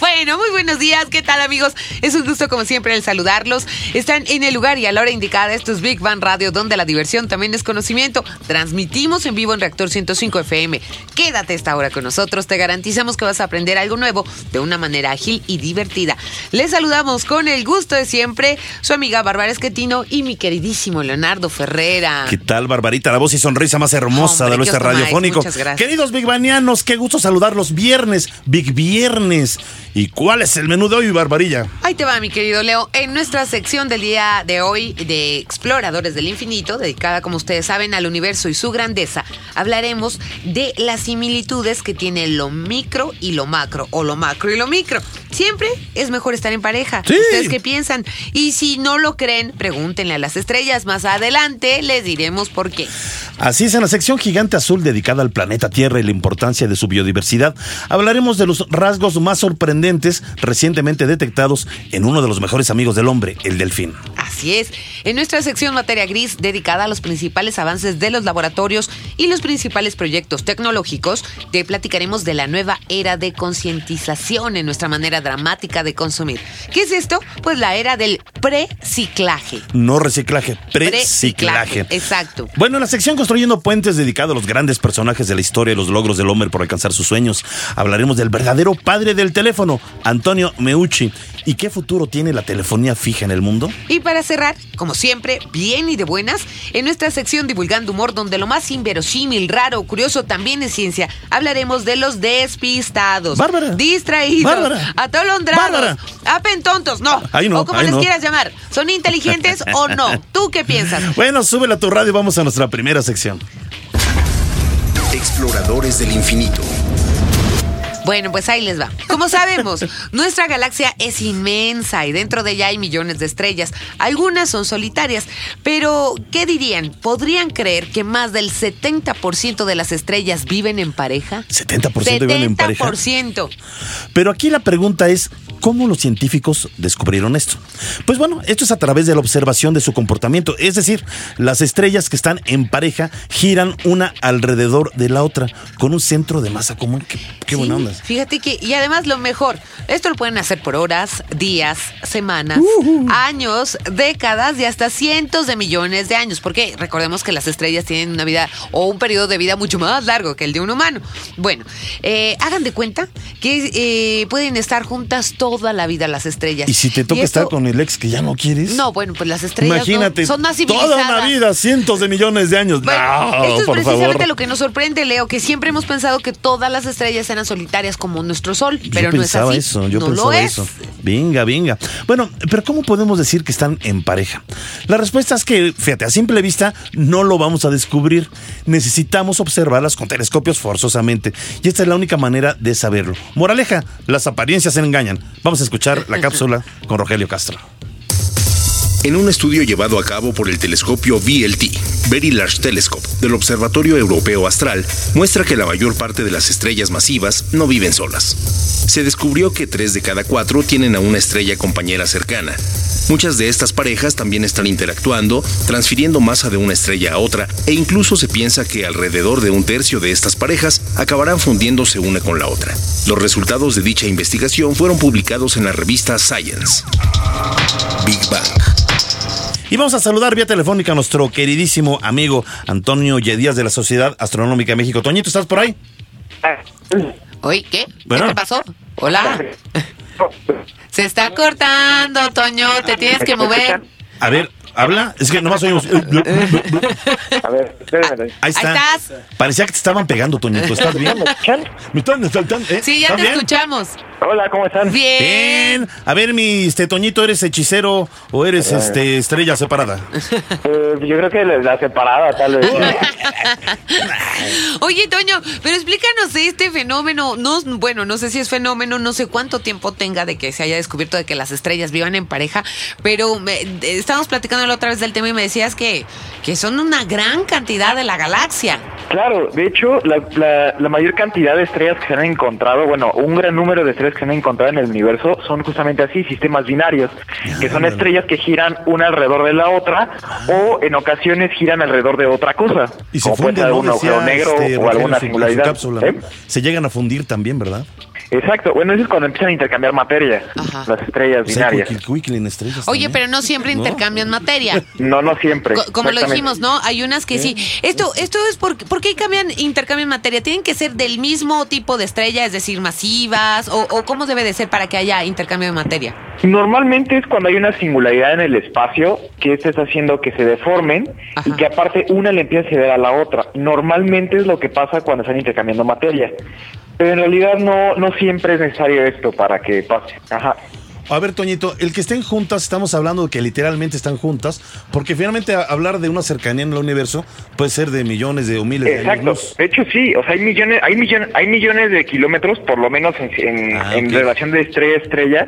Bueno, muy buenos días, ¿qué tal amigos? Es un gusto como siempre el saludarlos. Están en el lugar y a la hora indicada, esto es Big Bang Radio, donde la diversión también es conocimiento. Transmitimos en vivo en Reactor 105 FM. Quédate esta hora con nosotros, te garantizamos que vas a aprender algo nuevo de una manera ágil y divertida. Les saludamos con el gusto de siempre, su amiga Bárbara Esquetino y mi queridísimo Leonardo Ferrera. ¿Qué tal, Barbarita? La voz y sonrisa más hermosa Hombre, de nuestro radiofónico. Muchas gracias. Queridos Big Banianos, qué gusto saludarlos viernes, Big Viernes. ¿Y cuál es el menú de hoy, Barbarilla? Ahí te va, mi querido Leo. En nuestra sección del día de hoy de Exploradores del Infinito, dedicada, como ustedes saben, al universo y su grandeza, hablaremos de las similitudes que tiene lo micro y lo macro, o lo macro y lo micro. Siempre es mejor estar en pareja. Sí. ¿Ustedes qué piensan? Y si no lo creen, pregúntenle a las estrellas. Más adelante les diremos por qué. Así es, en la sección gigante azul dedicada al planeta Tierra y la importancia de su biodiversidad, hablaremos de los rasgos más sorprendentes recientemente detectados en uno de los mejores amigos del hombre, el delfín. Así es. En nuestra sección Materia Gris, dedicada a los principales avances de los laboratorios y los principales proyectos tecnológicos, te platicaremos de la nueva era de concientización en nuestra manera dramática de consumir. ¿Qué es esto? Pues la era del preciclaje. No reciclaje, preciclaje. Exacto. Bueno, en la sección Construyendo Puentes, dedicado a los grandes personajes de la historia y los logros del hombre por alcanzar sus sueños, hablaremos del verdadero padre del teléfono, Antonio Meucci. ¿Y qué futuro tiene la telefonía fija en el mundo? Y para cerrar, como siempre, bien y de buenas, en nuestra sección Divulgando Humor, donde lo más inverosímil, raro, curioso también es ciencia, hablaremos de los despistados, Bárbara. distraídos, Bárbara. atolondrados, Bárbara. apentontos, no, Ahí no, o como ahí les no. quieras llamar, ¿son inteligentes o no? ¿Tú qué piensas? Bueno, súbele a tu radio, vamos a nuestra primera sección. Exploradores del infinito. Bueno, pues ahí les va. Como sabemos, nuestra galaxia es inmensa y dentro de ella hay millones de estrellas. Algunas son solitarias, pero ¿qué dirían? ¿Podrían creer que más del 70% de las estrellas viven en pareja? 70% viven en pareja. 70%. Pero aquí la pregunta es, ¿cómo los científicos descubrieron esto? Pues bueno, esto es a través de la observación de su comportamiento. Es decir, las estrellas que están en pareja giran una alrededor de la otra con un centro de masa común. Qué, qué buena onda. Fíjate que, y además lo mejor, esto lo pueden hacer por horas, días, semanas, años, décadas y hasta cientos de millones de años, porque recordemos que las estrellas tienen una vida o un periodo de vida mucho más largo que el de un humano. Bueno, eh, hagan de cuenta que eh, pueden estar juntas toda la vida las estrellas. Y si te toca esto- estar con el ex que ya no quieres. No, bueno, pues las estrellas no- Imagínate, son más civilizadas. toda una vida, cientos de millones de años. Bueno, no, esto es por precisamente favor. lo que nos sorprende, Leo, que siempre hemos pensado que todas las estrellas eran solitarias como nuestro Sol, pero no es pensaba así. eso, yo no lo pensaba es. eso. Venga, venga. Bueno, pero ¿cómo podemos decir que están en pareja? La respuesta es que, fíjate, a simple vista no lo vamos a descubrir. Necesitamos observarlas con telescopios forzosamente. Y esta es la única manera de saberlo. Moraleja, las apariencias se engañan. Vamos a escuchar la cápsula con Rogelio Castro. En un estudio llevado a cabo por el telescopio VLT, Very Large Telescope, del Observatorio Europeo Astral, muestra que la mayor parte de las estrellas masivas no viven solas. Se descubrió que tres de cada cuatro tienen a una estrella compañera cercana. Muchas de estas parejas también están interactuando, transfiriendo masa de una estrella a otra, e incluso se piensa que alrededor de un tercio de estas parejas acabarán fundiéndose una con la otra. Los resultados de dicha investigación fueron publicados en la revista Science. Big Bang. Y vamos a saludar vía telefónica a nuestro queridísimo amigo Antonio Yedías de la Sociedad Astronómica de México. Toñito, ¿estás por ahí? Oye, ¿qué? Bueno. ¿Qué te pasó? Hola. Se está cortando, Toño, te tienes que mover. A ver, habla. Es que nomás oímos. A ver, espérenme. Ahí está. Ahí estás. Parecía que te estaban pegando, Toñito. ¿Estás bien? ¿Me escuchan? ¿Me están saltando? ¿Eh? Sí, ya ¿Estás te bien? escuchamos. Hola, ¿cómo están? Bien. Bien. A ver, mi este, Toñito, ¿eres hechicero o eres este estrella separada? Eh, yo creo que la separada, tal vez. Oye, Toño, pero explícanos de este fenómeno. No, bueno, no sé si es fenómeno, no sé cuánto tiempo tenga de que se haya descubierto de que las estrellas vivan en pareja, pero me- de- estábamos platicando la otra vez del tema y me decías que, que son una gran cantidad de la galaxia. Claro, de hecho, la, la- la mayor cantidad de estrellas que se han encontrado, bueno, un gran número de estrellas que se han encontrado en el universo son justamente así, sistemas binarios, que son estrellas que giran una alrededor de la otra o en ocasiones giran alrededor de otra cosa, Y se como puede funden, ser ¿no? un agujero negro este, o alguna singularidad. ¿Eh? Se llegan a fundir también, ¿verdad? Exacto, bueno, eso es cuando empiezan a intercambiar materia, Ajá. las estrellas O sea, binarias. en estrellas. Oye, también. pero no siempre ¿No? intercambian materia. No, no siempre. Co- Como lo dijimos, ¿no? Hay unas que sí. Esto, esto es porque, ¿por qué cambian, intercambian materia? ¿Tienen que ser del mismo tipo de estrella, es decir, masivas? ¿O, o cómo debe de ser para que haya intercambio de materia? Normalmente es cuando hay una singularidad en el espacio que esto está haciendo que se deformen Ajá. y que aparte una le empieza a ceder a la otra. Normalmente es lo que pasa cuando están intercambiando materia. Pero en realidad no, no siempre es necesario esto para que pase. Ajá. A ver, Toñito, el que estén juntas, estamos hablando de que literalmente están juntas, porque finalmente hablar de una cercanía en el universo puede ser de millones de o miles de Exacto. años. De hecho sí, o sea, hay millones, hay millones, hay millones de kilómetros, por lo menos en, en- Ah, en relación de estrella a estrella,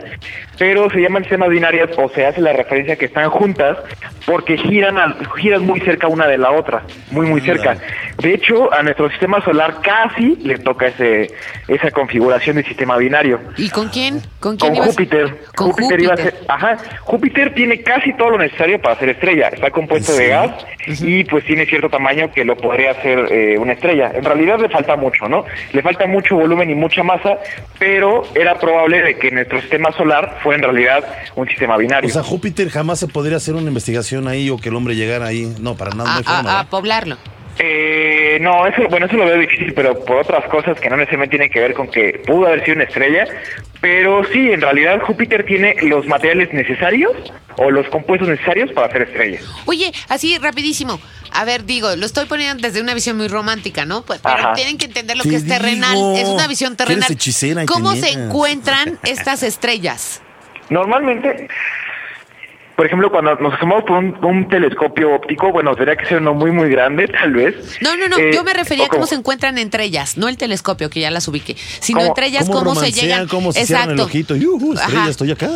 pero se llaman sistemas binarias o se hace la referencia que están juntas porque giran al- giran muy cerca una de la otra, muy muy cerca. De hecho, a nuestro sistema solar casi le toca ese esa configuración de sistema binario. ¿Y con quién? ¿Con quién Con? Júpiter. Con Júpiter iba a Júpiter. ser, ajá, Júpiter tiene casi todo lo necesario para ser estrella. Está compuesto ¿Sí? de gas y pues tiene cierto tamaño que lo podría hacer eh, una estrella. En realidad le falta mucho, ¿no? Le falta mucho volumen y mucha masa, pero era probable de que nuestro sistema solar fuera en realidad un sistema binario. O sea, Júpiter jamás se podría hacer una investigación ahí o que el hombre llegara ahí. No, para nada, no A, forma. a- a poblarlo. Eh, no, eso, bueno, eso lo veo difícil, pero por otras cosas que no necesariamente tienen que ver con que pudo haber sido una estrella. Pero sí, en realidad Júpiter tiene los materiales necesarios o los compuestos necesarios para hacer estrellas. Oye, así rapidísimo. A ver, digo, lo estoy poniendo desde una visión muy romántica, ¿no? Pues, pero Ajá. tienen que entender lo que es terrenal. digo, Es una visión terrenal. hechicera, ¿Cómo se encuentran estas estrellas? Normalmente, por ejemplo, cuando nos asomamos por un, un telescopio óptico, bueno, tendría que ser uno muy, muy grande, tal vez. No, no, no. Eh, yo me refería a cómo como- se encuentran entre ellas, no el telescopio, que ya las ubiqué, sino ¿Cómo- entre ellas ¿Cómo, cómo, se llegan. cómo se cierran el ojito? Y, uh, estrella, Ajá. estoy acá.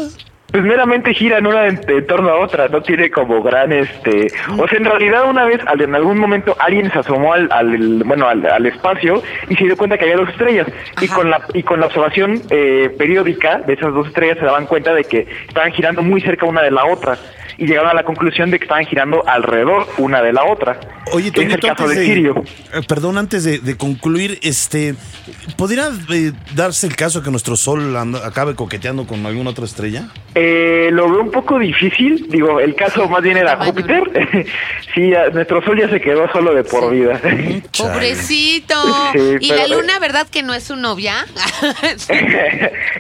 Pues meramente giran una en, en torno a otra, no tiene como gran este, o sea, en realidad una vez al- en algún momento alguien se asomó al, al- bueno al, al espacio y se dio cuenta que había dos estrellas. Y con la y con la observación eh, periódica de esas dos estrellas se daban cuenta de que estaban girando muy cerca una de la otra y llegaron a la conclusión de que estaban girando alrededor una de la otra. Oye, que es el caso de de, Sirio. eh, perdón, antes de, de concluir, este, ¿podría eh, darse el caso que nuestro Sol anda- acabe coqueteando con alguna otra estrella? Eh, lo veo un poco difícil, digo, el caso más bien era Júpiter. sí, ya- nuestro Sol ya se quedó solo de por vida. Pobrecito. Sí, y pero- la luna, ¿verdad que no es su novia?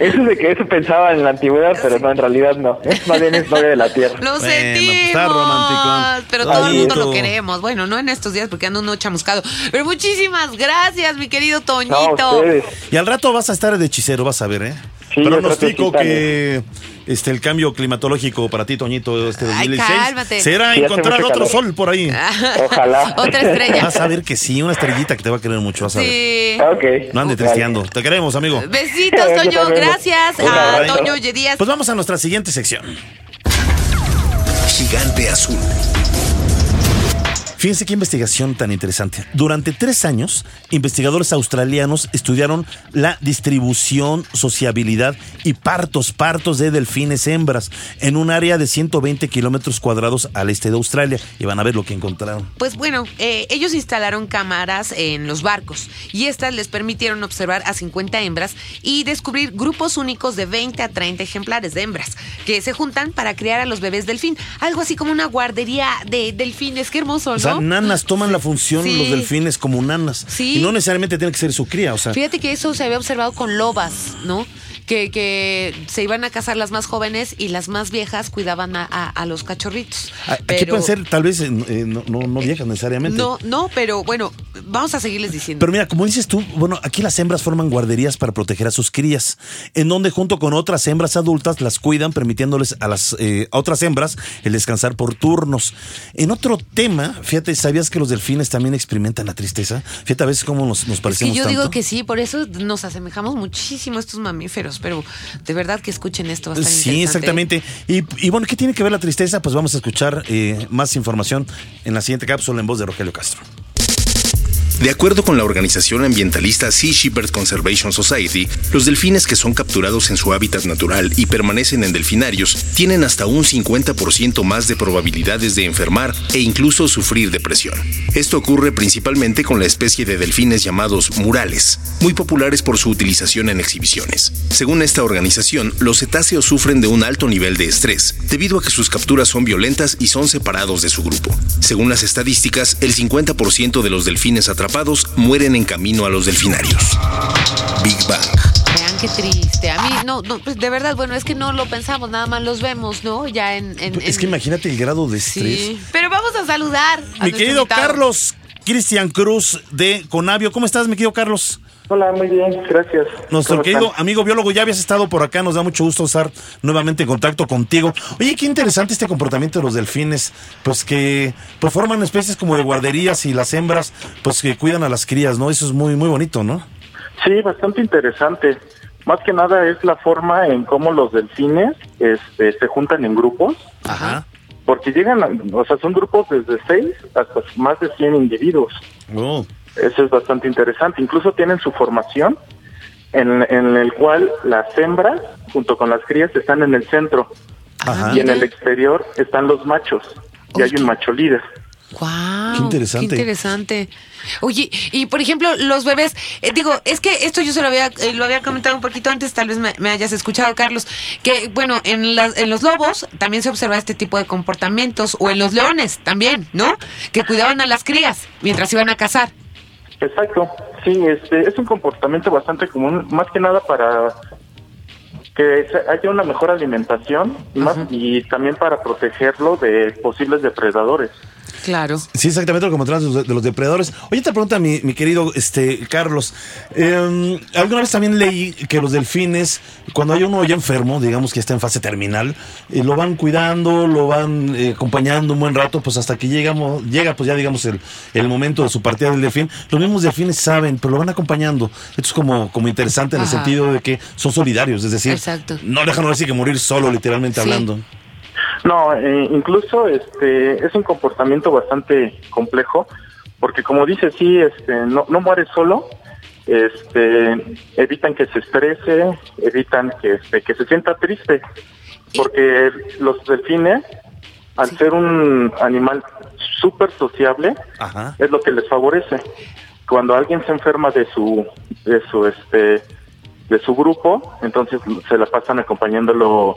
eso de que eso pensaba en la antigüedad, pero no, en realidad no. Es más bien es novia de la Tierra. Lo Bueno, sentimos. pues está romántico. Pero Ay, todo el mundo eso. lo queremos. Bueno, no en estos días porque ando uno chamuscado. Pero muchísimas gracias, mi querido Toñito. Y al rato vas a estar de hechicero, vas a ver, ¿eh? Sí, Pronostico que este el cambio climatológico para ti, Toñito, este Ay, 2016 cálmate. será Sí, encontrar otro calor. sol por ahí. Ojalá. Otra estrella. Vas a ver que sí, una estrellita que te va a querer mucho, vas a ver. Sí. Ok. No ande Vale. tristeando. Te queremos, amigo. Besitos, Toño. Gracias Un a. Toño Oye Díaz. Pues vamos a nuestra siguiente sección. Gigante azul. Fíjense qué investigación tan interesante. Durante tres años, investigadores australianos estudiaron la distribución, sociabilidad y partos, partos de delfines hembras en un área de 120 kilómetros cuadrados al este de Australia. Y van a ver lo que encontraron. Pues bueno, eh, ellos instalaron cámaras en los barcos y estas les permitieron observar a 50 hembras y descubrir grupos únicos de 20 a 30 ejemplares de hembras que se juntan para criar a los bebés delfín. Algo así como una guardería de delfines. Qué hermoso, ¿no? Sea, nanas toman la función Sí. los delfines como nanas. Sí. Y no necesariamente tiene que ser su cría. O sea, Fíjate que eso se había observado con lobas, ¿no? Que, que se iban a casar las más jóvenes y las más viejas cuidaban a, a- a los cachorritos. a- aquí Pero- pueden ser tal vez eh, eh, no, no, no viejas necesariamente. No, no, pero bueno, vamos a seguirles diciendo. Pero mira, como dices tú, bueno, aquí las hembras forman guarderías para proteger a sus crías, en donde junto con otras hembras adultas las cuidan, permitiéndoles a las eh, a otras hembras el descansar por turnos. En otro tema, fíjate ¿sabías que los delfines también experimentan la tristeza? Fíjate a veces cómo nos, nos Es parecemos que yo digo que sí, por eso nos asemejamos muchísimo a estos mamíferos, pero de verdad que escuchen esto bastante Sí, exactamente. Y, y bueno, ¿qué tiene que ver la tristeza? Pues vamos a escuchar eh, más información en la siguiente cápsula en voz de Rogelio Castro. De acuerdo con la organización ambientalista Sea Shepherd Conservation Society, los delfines que son capturados en su hábitat natural y permanecen en delfinarios tienen hasta un 50% más de probabilidades de enfermar e incluso sufrir depresión. Esto ocurre principalmente con la especie de delfines llamados murales, muy populares por su utilización en exhibiciones. Según esta organización, los cetáceos sufren de un alto nivel de estrés, debido a que sus capturas son violentas y son separados de su grupo. Según las estadísticas, el 50% de los delfines atrapados mueren en camino a los delfinarios. Big Bang. Vean qué triste. A mí, no, no, pues de verdad, bueno, es que no lo pensamos, nada más los vemos, ¿no? Ya en. en- Es en- que imagínate el grado de estrés. Sí. Pero vamos a saludar. a Mi querido invitado. Carlos Cristian Cruz de Conavio. ¿Cómo estás, mi querido Carlos? Hola, muy bien, gracias. Nuestro ¿Cómo querido están? amigo biólogo, ya habías estado por acá, nos da mucho gusto estar nuevamente en contacto contigo. Oye, qué interesante este comportamiento de los delfines, pues que pues forman especies como de guarderías y las hembras, pues que cuidan a las crías, ¿no? Eso es muy, muy bonito, ¿no? Sí, bastante interesante. Más que nada es la forma en cómo los delfines este, se juntan en grupos, Ajá. porque llegan, o sea, son grupos desde 6 hasta más de 100 individuos. Oh, Eso es bastante interesante. Incluso tienen su formación en, en el cual las hembras junto con las crías están en el centro Ajá. y en el exterior están los machos y hay un macho líder. Guau, Qué interesante. Qué interesante. Oye, y por ejemplo, los bebés, eh, digo, es que esto yo se lo había, eh, lo había comentado un poquito antes, tal vez me, me hayas escuchado, Carlos, que bueno, en, las- en los lobos también se observa este tipo de comportamientos, o en los leones también, ¿no? Que cuidaban a las crías mientras iban a cazar. Exacto, sí, este es un comportamiento bastante común, más que nada para que haya una mejor alimentación más, y también para protegerlo de posibles depredadores. Claro. Sí, exactamente lo que de los, de los depredadores. Oye, te pregunta mi, mi querido este Carlos, eh, alguna vez también leí que los delfines, cuando hay uno ya enfermo, digamos que está en fase terminal, eh, lo van cuidando, lo van eh, acompañando un buen rato, pues hasta que llegamos, llega pues ya digamos el, el momento de su partida del delfín. Los mismos delfines saben, pero lo van acompañando. Esto es como, como interesante en el sentido de que son solidarios, es decir, Exacto. no dejan ahora sí que morir solo, literalmente Sí. hablando. No, eh, incluso este es un comportamiento bastante complejo, porque como dice, sí, este, no, no muere solo, este, evitan que se estrese, evitan que, este, que se sienta triste, porque los delfines, al ser un animal súper sociable, Ajá. es lo que les favorece. Cuando alguien se enferma de su, de su, este, de su grupo, entonces se la pasan acompañándolo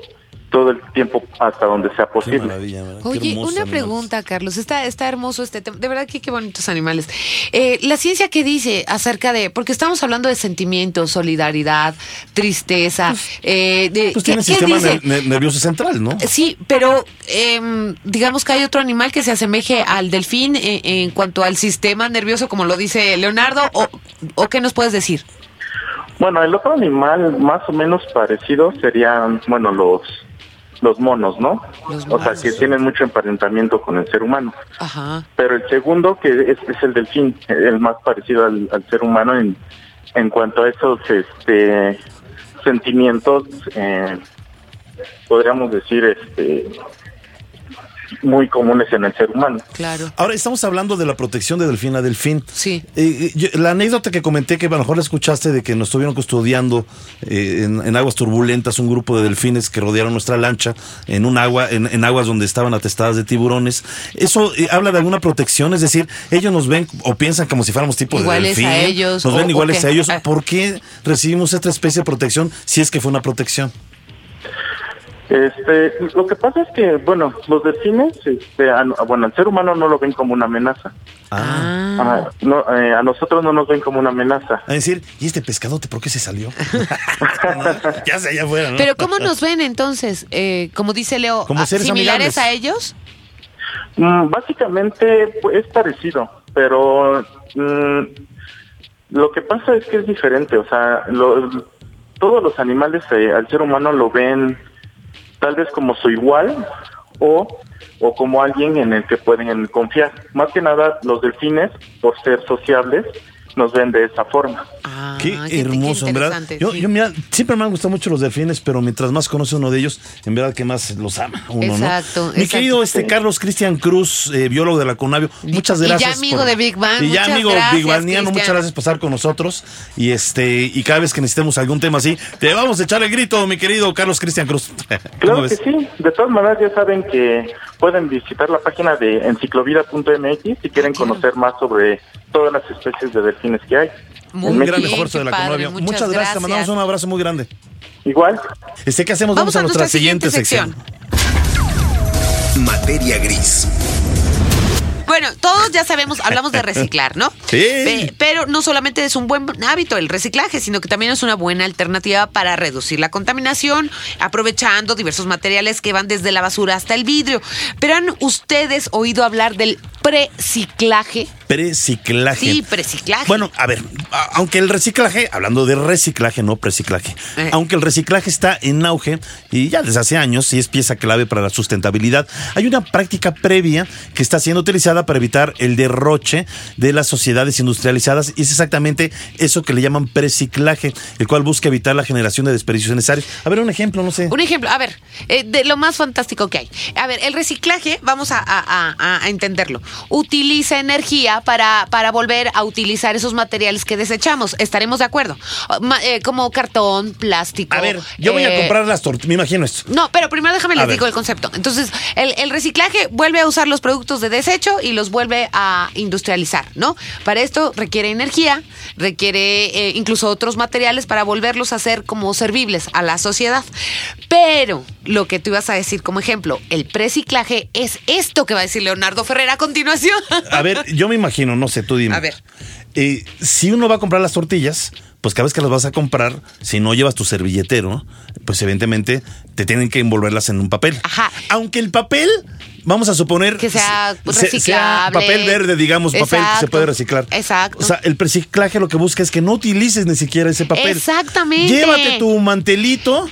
todo el tiempo hasta donde sea Qué posible. maravilla, ¿verdad? Qué Oye, una animales. pregunta, Carlos. Está, está hermoso este tema. De verdad que qué bonitos animales. Eh, la ciencia, ¿qué dice acerca de...? Porque estamos hablando de sentimientos, solidaridad, tristeza. eh, de, Pues ¿qué- tiene qué sistema nervioso central, ¿no? Sí, pero em, digamos que hay otro animal que se asemeje al delfín eh, en cuanto al sistema nervioso, como lo dice Leonardo, o, o qué nos puedes decir? Bueno, el otro animal más o menos parecido serían, bueno, los los monos, ¿no? Los O sea, que tienen mucho emparentamiento con el ser humano. Ajá. Pero el segundo, que es, es el delfín, el más parecido al, al ser humano en, en cuanto a esos este, sentimientos, eh, podríamos decir, este, muy comunes en el ser humano. Claro. Ahora estamos hablando de la protección de delfín a delfín. Sí. Eh, yo- la anécdota que comenté, que a lo mejor la escuchaste, de que nos estuvieron custodiando eh, en, en aguas turbulentas un grupo de delfines que rodearon nuestra lancha en un agua, en, en aguas donde estaban atestadas de tiburones. Eso eh, habla de alguna protección, es decir, ellos nos ven o piensan como si fuéramos tipo Iguales de delfín. a ellos, Nos o- ven o iguales a ellos. Ah. ¿Por qué recibimos esta especie de protección si es que fue una protección? Este, lo que pasa es que, bueno, los delfines, este, a, bueno, al ser humano no lo ven como una amenaza. Ah. Ah, no, eh, a nosotros no nos ven como una amenaza. A decir, ¿y este pescadote por qué se salió? ya se allá afuera, ¿no? Pero ¿cómo nos ven entonces? Eh, como dice Leo, Como ¿a- seres ¿similares amigables. a ellos? Mm, básicamente pues, es parecido, pero mm, lo que pasa es que es diferente. O sea, lo- todos los animales eh, al ser humano lo ven tal vez como su igual o o como alguien en el que pueden confiar. Más que nada, los delfines, por ser sociables, nos ven de esa forma. Ah, Qué hermoso, en verdad. Yo, sí. yo, mira, siempre me han gustado mucho los delfines, pero mientras más conoce uno de ellos, en verdad que más los ama uno, Exacto, ¿no? Mi exacto. querido este Carlos Cristian Cruz, eh, biólogo de la Conavio, muchas y ya gracias. amigo de Big Bang, Y ya amigo gracias, Big Bangiano, muchas gracias por estar con nosotros. Y este, y cada vez que necesitemos algún tema así, te vamos a echar el grito, mi querido Carlos Cristian Cruz. ¿Cómo Claro que ves? sí. De todas maneras, ya saben que pueden visitar la página de enciclovida.mx si quieren conocer más sobre todas las especies de delfines que hay. Muy Un gran esfuerzo de la padre, Conavio. Muchas, gracias, te mandamos un abrazo muy grande. Igual, Este, ¿qué hacemos? Vamos a nuestra siguiente sección. Materia gris. Bueno, todos ya sabemos, hablamos de reciclar, ¿no? Sí. Pe- pero no solamente es un buen hábito el reciclaje, sino que también es una buena alternativa para reducir la contaminación, aprovechando diversos materiales que van desde la basura hasta el vidrio. Pero han ustedes oído hablar del preciclaje? Preciclaje. Sí, preciclaje. Bueno, a ver, aunque el reciclaje, hablando de reciclaje, no preciclaje, Eh. aunque el reciclaje está en auge y ya desde hace años y es pieza clave para la sustentabilidad, hay una práctica previa que está siendo utilizada para evitar el derroche de las sociedades industrializadas y es exactamente eso que le llaman preciclaje, el cual busca evitar la generación de desperdicios necesarios. A ver, un ejemplo, no sé. Un ejemplo, a ver, eh, de lo más fantástico que hay. A ver, el reciclaje, vamos a, a- a- a entenderlo, utiliza energía para, para volver a utilizar esos materiales que desechamos. ¿Estaremos de acuerdo? Ma- eh, como cartón, plástico. A ver, yo voy a eh, comprar las tortillas, me imagino esto. No, pero primero déjame les digo el concepto. Entonces, el, el reciclaje vuelve a usar los productos de desecho y los vuelve a industrializar, ¿no? Para esto requiere energía, requiere eh, incluso otros materiales para volverlos a hacer como servibles a la sociedad. Pero lo que tú ibas a decir como ejemplo, el preciclaje es esto que va a decir Leonardo Ferrer a continuación. A ver, yo me imagino, no sé, tú dime. A ver. Eh, si uno va a comprar las tortillas, pues cada vez que las vas a comprar, si no llevas tu servilletero, pues evidentemente te tienen que envolverlas en un papel. Ajá. Aunque el papel, vamos a suponer Que sea se- reciclable. papel verde, digamos, papel que se puede reciclar. Exacto. O sea, el reciclaje lo que busca es que no utilices ni siquiera ese papel. Exactamente. Llévate tu mantelito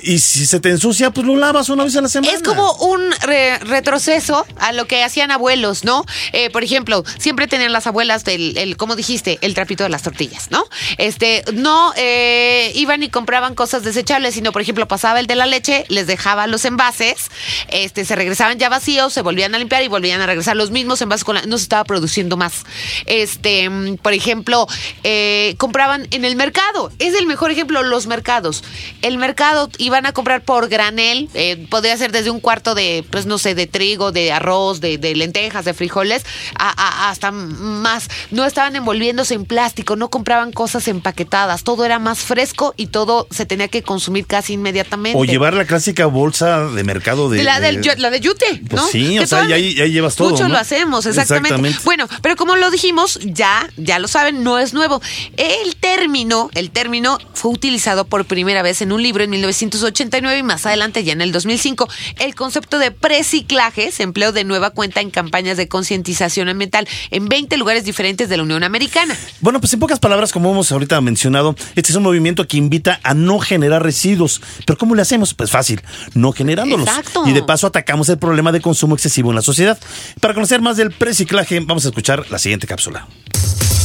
y si se te ensucia, pues lo lavas una vez a la semana. Es como un re- retroceso a lo que hacían abuelos, ¿no? Eh, por ejemplo, siempre tenían las abuelas del, el, como dijiste, el trapito de las tortillas, ¿no? Este, no eh, iban y compraban cosas desechables, sino, por ejemplo, pasaba el de la leche, les dejaba los envases, este, se regresaban ya vacíos, se volvían a limpiar y volvían a regresar los mismos envases con la, no se estaba produciendo más. Este, por ejemplo, eh, compraban en el mercado. Es el mejor ejemplo, los mercados. El mercado iban a comprar por granel, eh, podría ser desde un cuarto de, pues no sé, de trigo, de arroz, de, de lentejas, de frijoles, a- a- hasta más. No estaban envolviéndose en plástico, no compraban cosas empaquetadas, todo era más fresco y todo se tenía que consumir casi inmediatamente. O llevar la clásica bolsa de mercado de. La, de- del, la de yute, Pues ¿no? sí, o sea, y ahí llevas todo, Mucho ¿no? lo hacemos, exactamente. Exactamente. Bueno, pero como lo dijimos, ya, ya lo saben, no es nuevo. El término, el término fue utilizado por primera vez en un libro en 1989 y más adelante ya en el 2005. El concepto de preciclaje se empleó de nueva cuenta en campañas de concientización ambiental en 20 lugares diferentes de la Unión Americana. Bueno, pues en pocas palabras, como hemos ahorita mencionado, este es un movimiento que invita a no generar residuos. Pero ¿cómo le hacemos? Pues fácil, no generándolos. Exacto. Y de paso atacamos el problema de consumo excesivo en la sociedad. Para conocer más del preciclaje, vamos a escuchar la siguiente cápsula.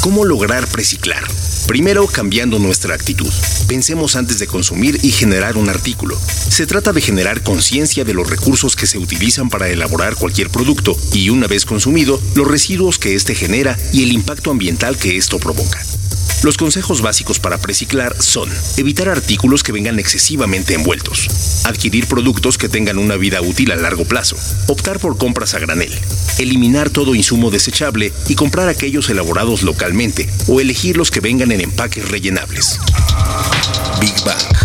¿Cómo lograr preciclar? Primero, cambiando nuestra actitud. Pensemos antes de consumir y generar un artículo. Se trata de generar conciencia de los recursos que se utilizan para elaborar cualquier producto y, una vez consumido, los residuos que éste genera y el impacto ambiental que esto provoca. Los consejos básicos para preciclar son evitar artículos que vengan excesivamente envueltos, adquirir productos que tengan una vida útil a largo plazo, optar por compras a granel, eliminar todo insumo desechable y comprar aquellos elaborados localmente o elegir los que vengan en empaques rellenables. Big Bang.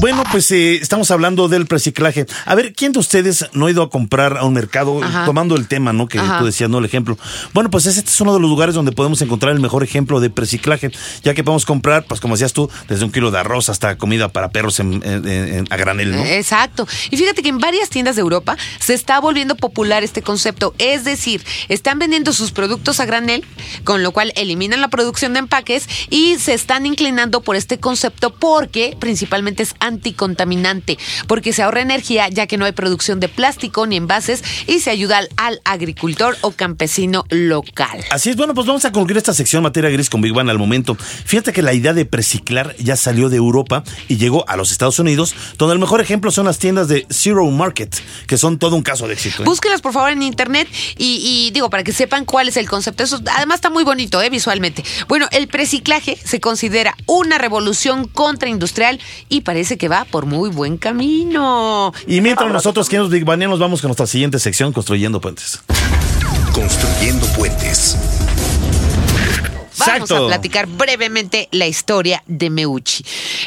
Bueno, pues eh, estamos hablando del reciclaje. A ver, ¿quién de ustedes no ha ido a comprar a un mercado Ajá. tomando el tema, ¿no? Que Ajá. tú decías, ¿no? El ejemplo. Bueno, pues este es uno de los lugares donde podemos encontrar el mejor ejemplo de reciclaje, ya que podemos comprar, pues como decías tú, desde un kilo de arroz hasta comida para perros en- en- en- a granel, ¿no? Exacto. Y fíjate que en varias tiendas de Europa se está volviendo popular este concepto. Es decir, están vendiendo sus productos a granel, con lo cual eliminan la producción de empaques y se están inclinando por este concepto porque principalmente es anticontaminante, porque se ahorra energía ya que no hay producción de plástico ni envases y se ayuda al, al agricultor o campesino local. Así es, bueno, pues vamos a concluir esta sección materia gris con Big Bang al momento. Fíjate que la idea de preciclar ya salió de Europa y llegó a los Estados Unidos, donde el mejor ejemplo son las tiendas de Zero Market, que son todo un caso de éxito. ¿eh? Búsquelas por favor en internet y, y digo, para que sepan cuál es el concepto. Eso además está muy bonito, ¿eh? visualmente. Bueno, el preciclaje se considera una revolución contraindustrial y parece que va por muy buen camino. Y mientras nosotros, que nos Big Banianos, vamos con nuestra siguiente sección, Construyendo Puentes. Construyendo puentes. Vamos a platicar brevemente la historia de Meucci.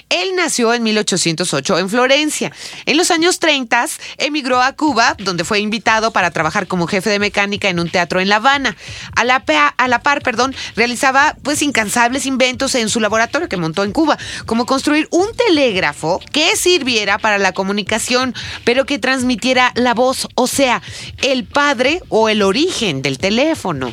Él nació en 1808 en Florencia. En los años 30 emigró a Cuba, donde fue invitado para trabajar como jefe de mecánica en un teatro en La Habana. A la, a la par, perdón, realizaba pues incansables inventos en su laboratorio que montó en Cuba, como construir un telégrafo que sirviera para la comunicación, pero que transmitiera la voz, o sea, el padre o el origen del teléfono.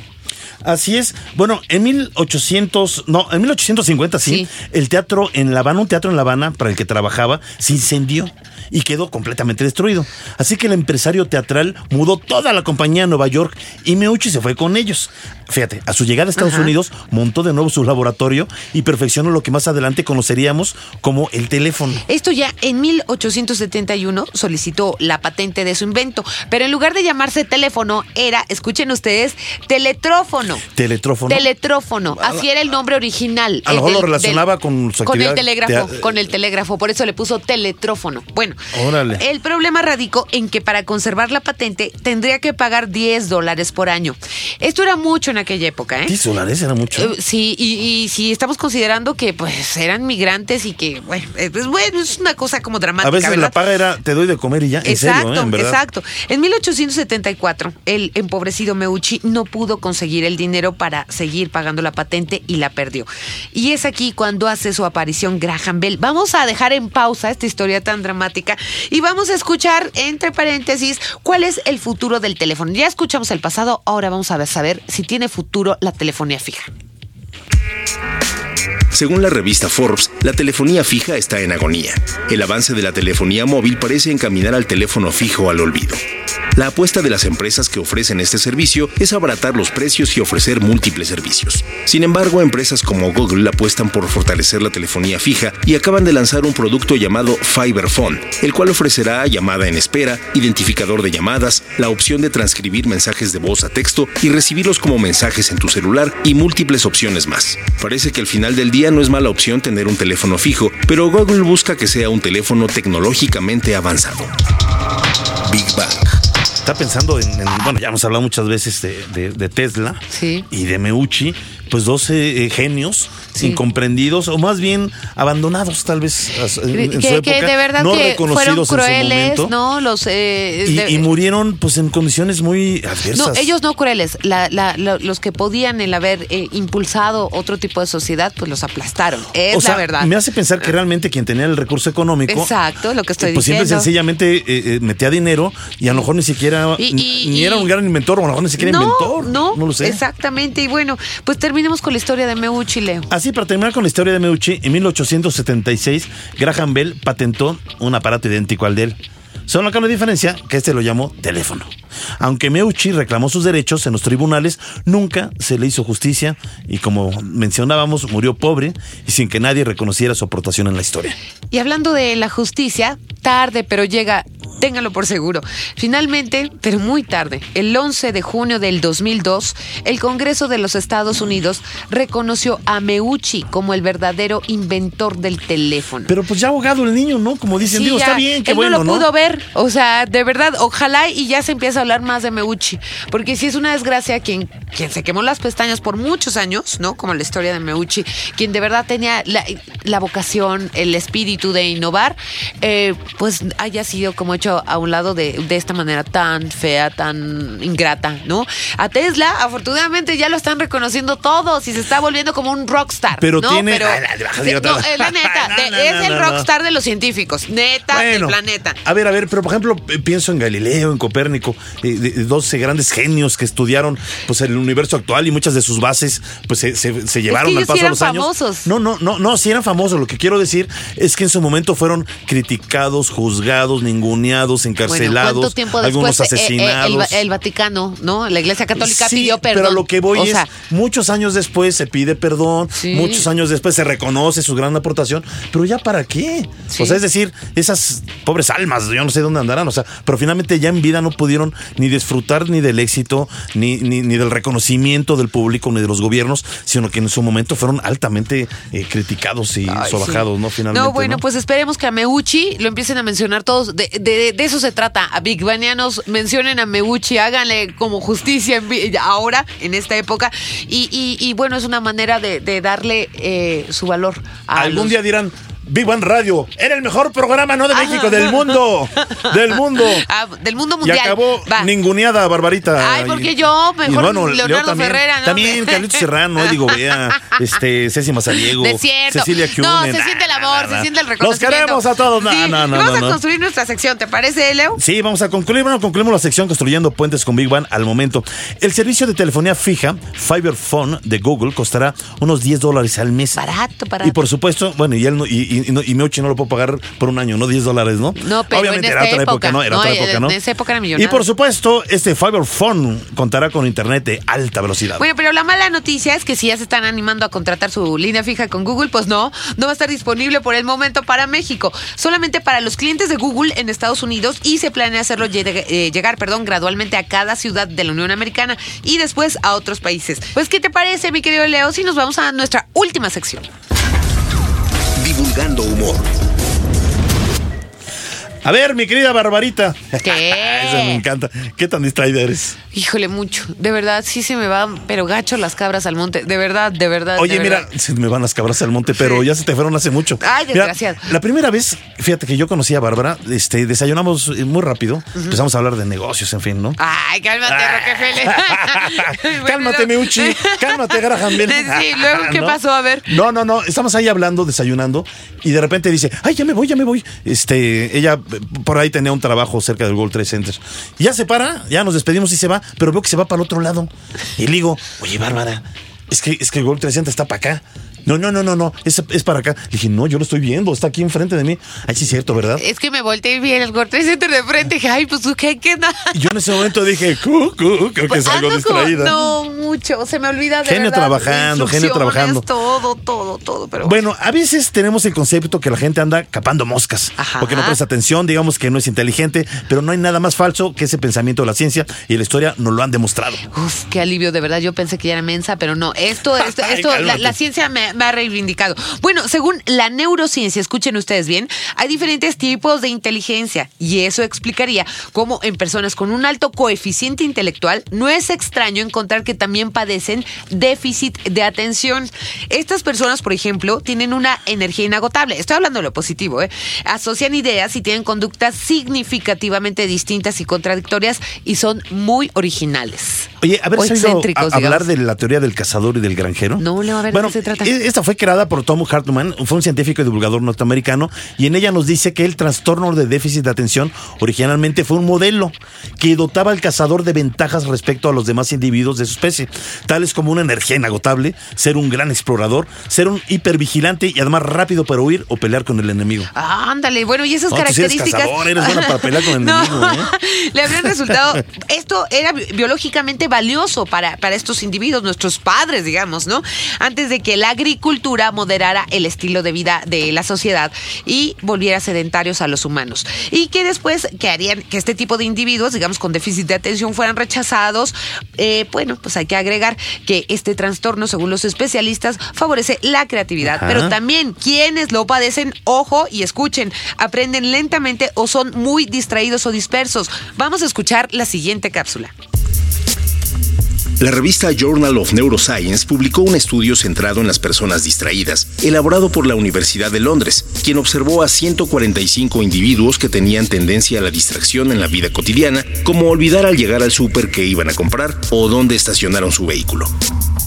Así es. Bueno, en 1800, no, en 1850 sí, Sí. el teatro en La Habana, un teatro en La Habana para el que trabajaba, se incendió y quedó completamente destruido. Así que el empresario teatral mudó toda la compañía a Nueva York y Meucci se fue con ellos. Fíjate, a su llegada a Estados Ajá. Unidos montó de nuevo su laboratorio y perfeccionó lo que más adelante conoceríamos como el teléfono. Esto ya en 1871 solicitó la patente de su invento, pero en lugar de llamarse teléfono era, escuchen ustedes, teletrófono. Teletrófono. Teletrófono, así era el nombre original. A lo mejor lo relacionaba del- con su Con el telégrafo, con el telégrafo, por eso le puso teletrófono. Bueno, Órale. el problema radicó en que para conservar la patente tendría que pagar 10 dólares por año. Esto era mucho en aquella época, ¿eh? 10 dólares era mucho. Eh, Sí, y, y si estamos considerando que pues eran migrantes y que, bueno, eh, pues, bueno, es una cosa como dramática. a veces ¿verdad? la paga era te doy de comer y ya. En Exacto, serio, ¿eh? En verdad. exacto. En 1874, el empobrecido Meucci no pudo conseguir el dinero para seguir pagando la patente y la perdió. Y es aquí cuando hace su aparición Graham Bell. Vamos a dejar en pausa esta historia tan dramática y vamos a escuchar, entre paréntesis, cuál es el futuro del teléfono. Ya escuchamos el pasado, ahora vamos a saber si tiene futuro la telefonía fija. Según la revista Forbes, la telefonía fija está en agonía. El avance de la telefonía móvil parece encaminar al teléfono fijo al olvido. La apuesta de las empresas que ofrecen este servicio es abaratar los precios y ofrecer múltiples servicios. Sin embargo, empresas como Google apuestan por fortalecer la telefonía fija y acaban de lanzar un producto llamado Fiber Phone, el cual ofrecerá llamada en espera, identificador de llamadas, la opción de transcribir mensajes de voz a texto y recibirlos como mensajes en tu celular y múltiples opciones más. Parece que al final del día no es mala opción tener un teléfono fijo, pero Google busca que sea un teléfono tecnológicamente avanzado. Big Bang. Está pensando en, en- bueno, ya hemos hablado muchas veces de, de- de Tesla Sí. y de Meucci, pues dos eh, eh, genios Sí. incomprendidos o más bien abandonados tal vez en, en que, su época, que de verdad no que fueron reconocidos en su crueles, momento. ¿no? Los eh, Y, de- y murieron pues en condiciones muy adversas. No, ellos no crueles. La- la- la- los que podían el haber eh, impulsado otro tipo de sociedad, pues los aplastaron. Es o sea, la verdad. me hace pensar que realmente quien tenía el recurso económico. Exacto, lo que estoy eh, pues y diciendo. sencillamente eh, eh, metía dinero y a lo mejor ni siquiera. Y- y- ni era un gran inventor, o mejor ni siquiera no, inventor. no, No lo sé. Exactamente. Y bueno, pues terminemos con la historia de Meucci, Leo. Así, para terminar con la historia de Meucci, en 1876, Graham Bell patentó un aparato idéntico al de él. Solo acá la diferencia que este lo llamó teléfono. Aunque Meucci reclamó sus derechos en los tribunales, nunca se le hizo justicia y como mencionábamos, murió pobre y sin que nadie reconociera su aportación en la historia. Y hablando de la justicia, tarde, pero llega, téngalo por seguro. Finalmente, pero muy tarde, el 11 de junio del 2002, el Congreso de los Estados Unidos reconoció a Meucci como el verdadero inventor del teléfono. Pero pues ya ahogado el niño, ¿no? Como dicen, Sí, digo, ya, está bien, qué él bueno, no lo pudo ver, o sea, de verdad, ojalá y ya se empiece a hablar más de Meucci, porque si es una desgracia quien, quien se quemó las pestañas por muchos años, ¿no? Como la historia de Meucci, quien de verdad tenía la, la vocación, el espíritu de innovar, eh, pues haya sido como hecho hecho a un lado de, de esta manera tan fea, tan ingrata, ¿no? A Tesla, afortunadamente, ya lo están reconociendo todos y se está volviendo como un rockstar. Pero ¿no? tiene- Pero, la- otra- no, es la neta, No, de- no, es el rockstar de los científicos, neta del Bueno, planeta. A ver, a ver, pero por ejemplo, eh, pienso en Galileo, en Copérnico, eh, de- de 12 grandes genios que estudiaron pues el universo actual y muchas de sus bases pues se, se- se llevaron ellos al paso sí de eran los años. famosos. No, no, no, no, sí eran famosos. Lo que quiero decir es que en su momento fueron criticados, juzgados, ninguneados, Encarcelados, ¿cuánto tiempo algunos eh, eh, el, asesinados. El Vaticano, ¿no? La Iglesia Católica Sí, pidió perdón. Pero a lo que voy O es, sea, muchos años después se pide perdón, Sí. muchos años después se reconoce su gran aportación, pero ya para qué? Sí. O sea, es decir, esas pobres almas, yo no sé dónde andarán, o sea, pero finalmente ya en vida no pudieron ni disfrutar ni del éxito, ni, ni, ni del reconocimiento del público, ni de los gobiernos, sino que en su momento fueron altamente eh, criticados y Ay, sobajados. ¿no? Finalmente. No, bueno, pues esperemos que a Meucci lo empiecen a mencionar todos. De, de- de eso se trata. A Big Banianos mencionen a Meucci, háganle como justicia en ahora, en esta época. Y, y- y bueno, es una manera de, de darle eh, su valor a Algún los- día dirán, Big One Radio, era el mejor programa, no de. México, del mundo, del mundo. Ah, del mundo Y mundial. acabó Va. ninguneada, Barbarita. Ay, porque Y- yo, y mejor Leo Leonardo también, Ferrera, ¿no? También Carlitos Serrano, Digo Bea, este, Ceci Mazariego, De cierto. Cecilia No, Kuhnen. se siente el amor, se siente el Los reconocimiento. queremos a todos. No, Sí, no, no, y vamos no, a no. construir nuestra sección, ¿te parece, Leo? Sí, vamos a concluir. Bueno, concluimos la sección construyendo puentes con Big Bang al momento. El servicio de telefonía fija, Fiber Phone de Google, costará unos 10 dólares al mes. Barato, barato. Y por supuesto, bueno, y él no, y, y, y no- y no lo puedo pagar por un año, no 10 dólares, ¿no? No, pero Obviamente en era otra época, época. ¿no? Era No, otra época, ¿no? en esa época era Y millonario. por supuesto, este Fiber Phone contará con internet de alta velocidad. Bueno, pero la mala noticia es que si ya se están animando a contratar su línea fija con Google, pues no, no va a estar disponible por el momento para México. Solamente para los clientes de Google en Estados Unidos y se planea hacerlo lleg- eh, llegar perdón, gradualmente a cada ciudad de la Unión Americana y después a otros países. Pues, ¿qué te parece, mi querido Leo, si nos vamos a nuestra última sección? Divulgando humor. A ver, mi querida Barbarita. ¿Qué? Eso me encanta. ¿Qué tan distraída eres? Híjole, mucho. De verdad, sí se me van, pero gacho las cabras al monte. De verdad, de verdad. Oye, de mira, verdad. se me van las cabras al monte, pero ya se te fueron hace mucho. Ay, Mira, desgraciado. la primera vez, fíjate que yo conocí a Bárbara, este, desayunamos muy rápido, empezamos a hablar de negocios, en fin, ¿no? Ay, cálmate, Rockefeller. Cálmate, Meucci. Cálmate, Graham. Sí, luego, ¿qué ¿No? pasó? A ver. No, no, no. Estamos ahí hablando, desayunando, y de repente dice, ay, ya me voy, ya me voy. Este, ella por ahí tenía un trabajo cerca del World Trade Center. Ya se para, ya nos despedimos y se va, pero veo que se va para el otro lado. Y le digo, oye, Bárbara, es que, es que el World Trade Center está para acá. No, no, no, no, no, es, es para acá. Le dije, no, yo lo estoy viendo, está aquí enfrente de mí. Ay, sí, es cierto, ¿verdad? Es que me volteé y vi el Trade Center de frente. Dije, ay, pues, ¿qué? ¿Qué? nada? Y yo en ese momento dije, cu, cu, creo que es algo distraída. no, mucho. Se me olvida de Genio verdad, trabajando, genio trabajando. Todo, todo, todo. Pero Bueno, a veces tenemos el concepto que la gente anda capando moscas, Ajá. porque no presta atención, digamos que no es inteligente, pero no hay nada más falso que ese pensamiento de la ciencia y la historia nos lo han demostrado. Uf, qué alivio, de verdad. Yo pensé que ya era mensa, pero no. Esto, esto, Ay, esto la, cálmate. la ciencia me, me ha reivindicado. Bueno, según la neurociencia, escuchen ustedes bien, hay diferentes tipos de inteligencia y eso explicaría cómo en personas con un alto coeficiente intelectual no es extraño encontrar que también padecen déficit de atención. Estas personas, por ejemplo, tienen una energía inagotable. Estoy hablando de lo positivo, ¿eh? Asocian ideas y tienen conductas significativamente distintas y contradictorias y son muy originales. Oye, a ver, O ¿has oído excéntricos, a- hablar de la teoría del cazador y del granjero? No, Leo, a ver, ¿de bueno, qué se trata? e- Esta fue creada por Tom Hartman, fue un científico y divulgador norteamericano, y en ella nos dice que el trastorno de déficit de atención originalmente fue un modelo que dotaba al cazador de ventajas respecto a los demás individuos de su especie, tales como una energía inagotable, ser un gran explorador, ser un hipervigilante y además rápido para huir o pelear con el enemigo. Ah, ándale, bueno, y esas No, tú eres características. cazador, eres buena para pelear con el No, enemigo, ¿eh? Le habrían resultado. Esto era bi- biológicamente valioso para, para estos individuos, nuestros padres, digamos, ¿no? Antes de que la agricultura moderara el estilo de vida de la sociedad y volviera sedentarios a los humanos. Y que después que harían que este tipo de individuos, digamos, con déficit de atención fueran rechazados. Eh, bueno, pues hay que agregar que este trastorno, según los especialistas, favorece la creatividad, Ajá. pero también quienes lo padecen, ojo y escuchen, aprenden lentamente o son muy distraídos o dispersos. Vamos a escuchar la siguiente cápsula. La revista Journal of Neuroscience publicó un estudio centrado en las personas distraídas, elaborado por la Universidad de Londres, quien observó a 145 individuos que tenían tendencia a la distracción en la vida cotidiana, como olvidar al llegar al súper que iban a comprar o dónde estacionaron su vehículo.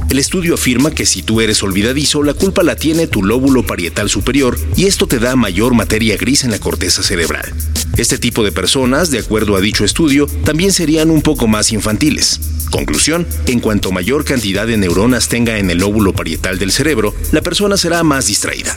El estudio afirma que si tú eres olvidadizo, la culpa la tiene tu lóbulo parietal superior y esto te da mayor materia gris en la corteza cerebral. Este tipo de personas, de acuerdo a dicho estudio, también serían un poco más infantiles. Conclusión, en cuanto mayor cantidad de neuronas tenga en el lóbulo parietal del cerebro, la persona será más distraída.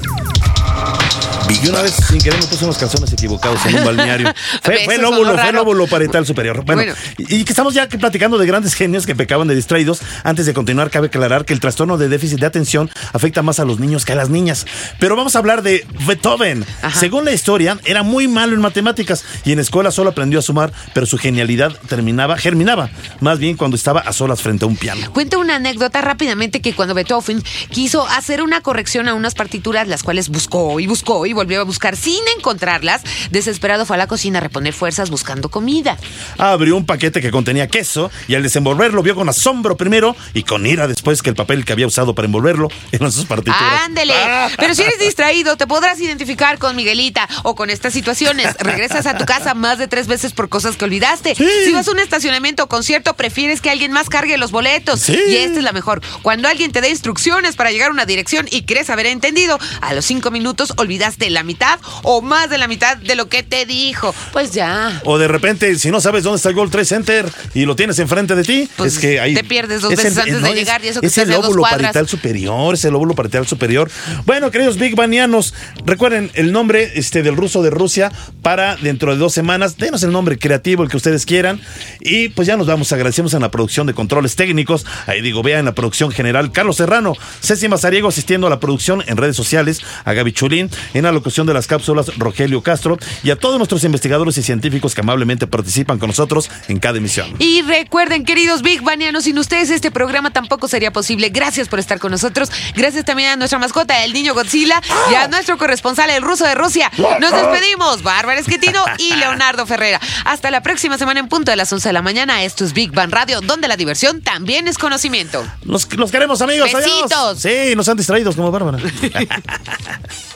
Y una vez sin querer me puse unos calzones equivocados en un balneario. Fue, fue lóbulo, fue lóbulo parietal superior. Bueno, Bueno. y y que estamos ya platicando de grandes genios que pecaban de distraídos. Antes de continuar, cabe aclarar que el trastorno de déficit de atención afecta más a los niños que a las niñas. Pero vamos a hablar de Beethoven. Ajá. Según la historia, era muy malo en matemáticas y en escuela solo aprendió a sumar, pero su genialidad terminaba, germinaba, más bien cuando estaba a solas frente a un piano. Cuenta una anécdota rápidamente que cuando Beethoven quiso hacer una corrección a unas partituras, las cuales buscó y buscó y volvió a buscar sin encontrarlas, desesperado fue a la cocina a reponer fuerzas buscando comida. Abrió un paquete que contenía queso y al desenvolverlo vio con asombro primero y con ira después que el papel que había usado para envolverlo eran sus partituras. Ándele. Pero si eres distraído, te podrás identificar con Miguelita o con estas situaciones. Regresas a tu casa más de tres veces por cosas que olvidaste. Si vas a un estacionamiento o concierto, prefieres que alguien más cargue los boletos. Sí. Y esta es la mejor. Cuando alguien te dé instrucciones para llegar a una dirección y crees haber entendido, a los cinco minutos olvidaste la mitad o más de la mitad de lo que te dijo. Pues ya. O de repente, si no sabes dónde está el Gold Trade Center y lo tienes enfrente de ti, Pues es que ahí. te pierdes dos es veces antes de llegar y eso que es el lóbulo cuadras. parietal superior, es el lóbulo parietal superior. Bueno, queridos Big Banianos, recuerden el nombre este, del ruso de Rusia para dentro de dos semanas. Denos el nombre creativo, el que ustedes quieran. Y pues ya nos vamos. Agradecemos en la producción de controles técnicos. Ahí digo, vean la producción general. Carlos Serrano, Ceci Mazariego asistiendo a la producción en redes sociales, a Gaby Chulín, en la locución de las cápsulas, Rogelio Castro, y a todos nuestros investigadores y científicos que amablemente participan con nosotros en cada emisión. Y recuerden, queridos Big Banianos, sin ustedes este programa tampoco sería posible. Gracias por estar con nosotros. Gracias también a nuestra mascota, el niño Godzilla, y a nuestro corresponsal, el ruso de Rusia. Nos despedimos, Bárbara Esquetino y Leonardo Ferrera. Hasta la próxima semana en punto de las 11 de la mañana. Esto es Big Bang Radio, donde la diversión también es conocimiento. Los, los queremos, amigos. Adiós. Besitos. Sí, nos han distraído como Bárbara.